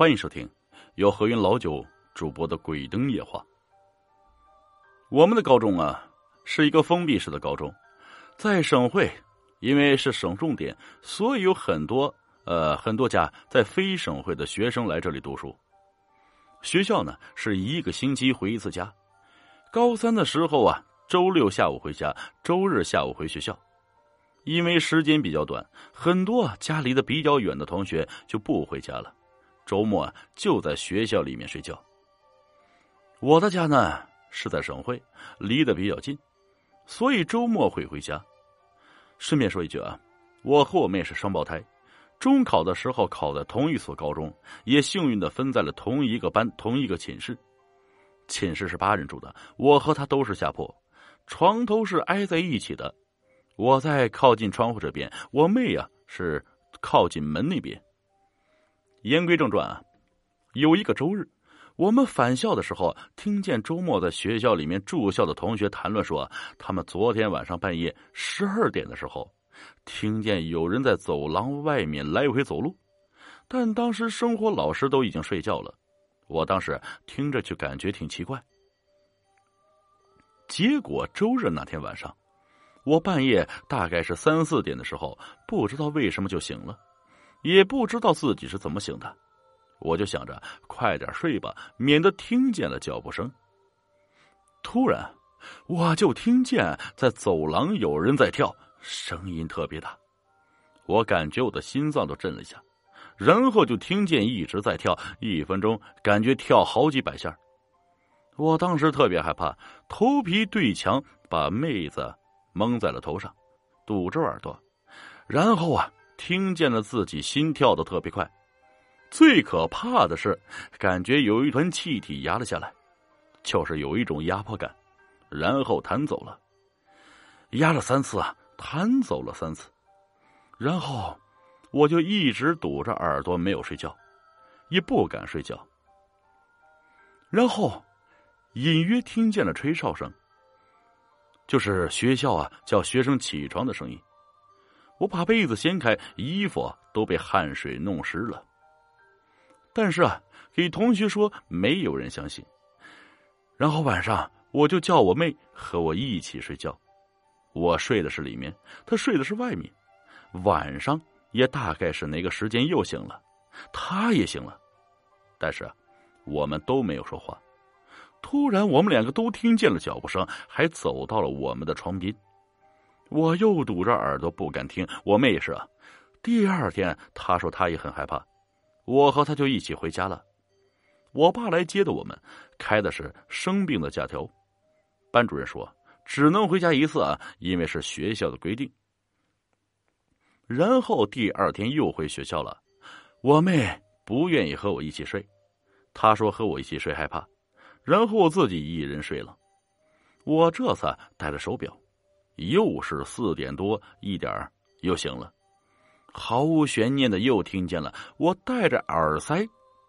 欢迎收听由何云老九主播的《鬼灯夜话》。我们的高中啊，是一个封闭式的高中，在省会，因为是省重点，所以有很多呃很多家在非省会的学生来这里读书。学校呢是一个星期回一次家。高三的时候啊，周六下午回家，周日下午回学校。因为时间比较短，很多家离得比较远的同学就不回家了。周末就在学校里面睡觉。我的家呢是在省会，离得比较近，所以周末会回家。顺便说一句啊，我和我妹是双胞胎，中考的时候考在同一所高中，也幸运的分在了同一个班、同一个寝室。寝室是八人住的，我和她都是下铺，床头是挨在一起的。我在靠近窗户这边，我妹呀是靠近门那边。言归正传啊，有一个周日，我们返校的时候，听见周末在学校里面住校的同学谈论说，他们昨天晚上半夜十二点的时候，听见有人在走廊外面来回走路，但当时生活老师都已经睡觉了，我当时听着就感觉挺奇怪。结果周日那天晚上，我半夜大概是三四点的时候，不知道为什么就醒了。也不知道自己是怎么醒的，我就想着快点睡吧，免得听见了脚步声。突然，我就听见在走廊有人在跳，声音特别大，我感觉我的心脏都震了一下，然后就听见一直在跳，一分钟感觉跳好几百下。我当时特别害怕，头皮对墙，把妹子蒙在了头上，堵着耳朵，然后啊。听见了自己心跳的特别快，最可怕的是感觉有一团气体压了下来，就是有一种压迫感，然后弹走了，压了三次啊，弹走了三次，然后我就一直堵着耳朵没有睡觉，也不敢睡觉，然后隐约听见了吹哨声，就是学校啊叫学生起床的声音。我把被子掀开，衣服都被汗水弄湿了。但是啊，给同学说，没有人相信。然后晚上，我就叫我妹和我一起睡觉。我睡的是里面，她睡的是外面。晚上也大概是那个时间又醒了，她也醒了，但是我们都没有说话。突然，我们两个都听见了脚步声，还走到了我们的床边。我又堵着耳朵不敢听，我妹也是啊。第二天，她说她也很害怕，我和她就一起回家了。我爸来接的我们，开的是生病的假条。班主任说只能回家一次啊，因为是学校的规定。然后第二天又回学校了，我妹不愿意和我一起睡，她说和我一起睡害怕，然后自己一人睡了。我这次带着手表。又是四点多一点又醒了，毫无悬念的又听见了。我戴着耳塞，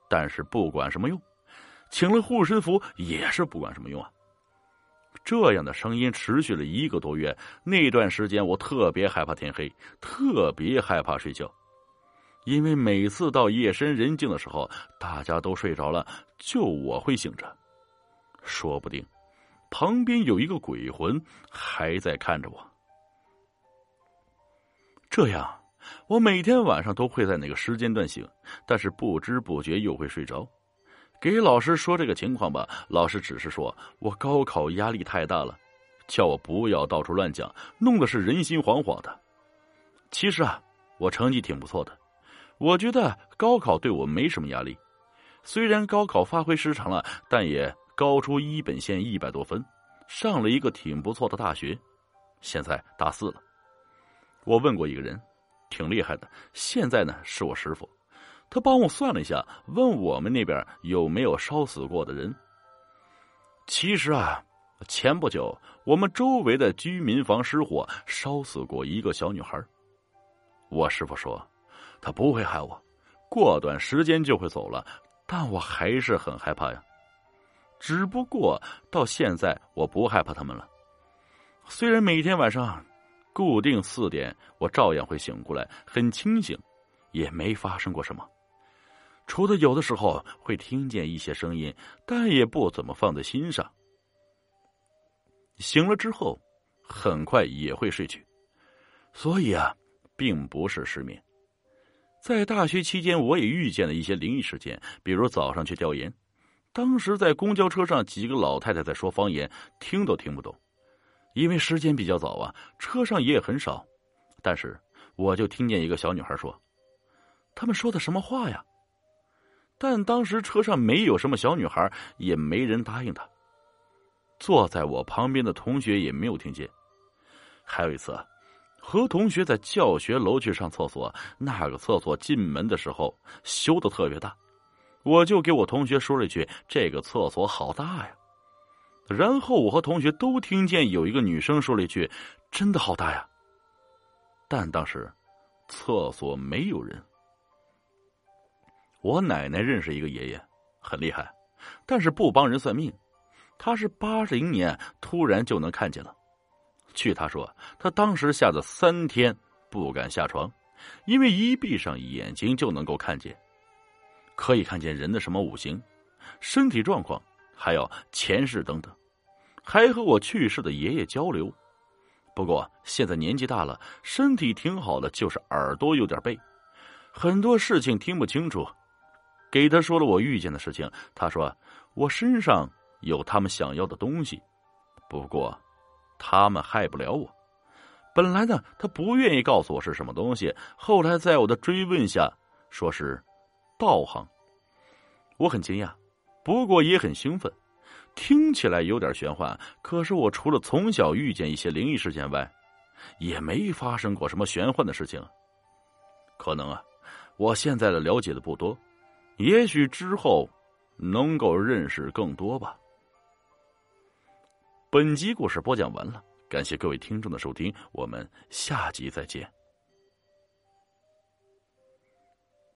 但是不管什么用，请了护身符也是不管什么用啊。这样的声音持续了一个多月，那段时间我特别害怕天黑，特别害怕睡觉，因为每次到夜深人静的时候，大家都睡着了，就我会醒着，说不定。旁边有一个鬼魂还在看着我，这样我每天晚上都会在那个时间段醒，但是不知不觉又会睡着。给老师说这个情况吧，老师只是说我高考压力太大了，叫我不要到处乱讲，弄得是人心惶惶的。其实啊，我成绩挺不错的，我觉得高考对我没什么压力。虽然高考发挥失常了，但也。高出一本线一百多分，上了一个挺不错的大学，现在大四了。我问过一个人，挺厉害的，现在呢是我师傅，他帮我算了一下，问我们那边有没有烧死过的人。其实啊，前不久我们周围的居民房失火，烧死过一个小女孩。我师傅说，他不会害我，过段时间就会走了，但我还是很害怕呀。只不过到现在我不害怕他们了，虽然每天晚上固定四点我照样会醒过来，很清醒，也没发生过什么。除了有的时候会听见一些声音，但也不怎么放在心上。醒了之后，很快也会睡去，所以啊，并不是失眠。在大学期间，我也遇见了一些灵异事件，比如早上去调研，当时在公交车上，几个老太太在说方言，听都听不懂，因为时间比较早啊，车上也很少，但是我就听见一个小女孩说：“他们说的什么话呀？”但当时车上没有什么小女孩，也没人答应她。坐在我旁边的同学也没有听见。还有一次，和同学在教学楼去上厕所，那个厕所进门的时候修的特别大，我就给我同学说了一句：“这个厕所好大呀。”然后我和同学都听见有一个女生说了一句：“真的好大呀。”但当时厕所没有人。我奶奶认识一个爷爷，很厉害，但是不帮人算命。他是八零年突然就能看见了。据他说，他当时吓得三天不敢下床，因为一闭上眼睛就能够看见，可以看见人的什么五行、身体状况，还有前世等等，还和我去世的爷爷交流。不过现在年纪大了，身体挺好的，就是耳朵有点背，很多事情听不清楚。给他说了我遇见的事情，他说我身上有他们想要的东西，不过他们害不了我。本来呢，他不愿意告诉我是什么东西，后来在我的追问下，说是道行。我很惊讶，不过也很兴奋，听起来有点玄幻。可是我除了从小遇见一些灵异事件外，也没发生过什么玄幻的事情。可能啊，我现在的了解的不多。也许之后能够认识更多吧。本集故事播讲完了，感谢各位听众的收听，我们下集再见。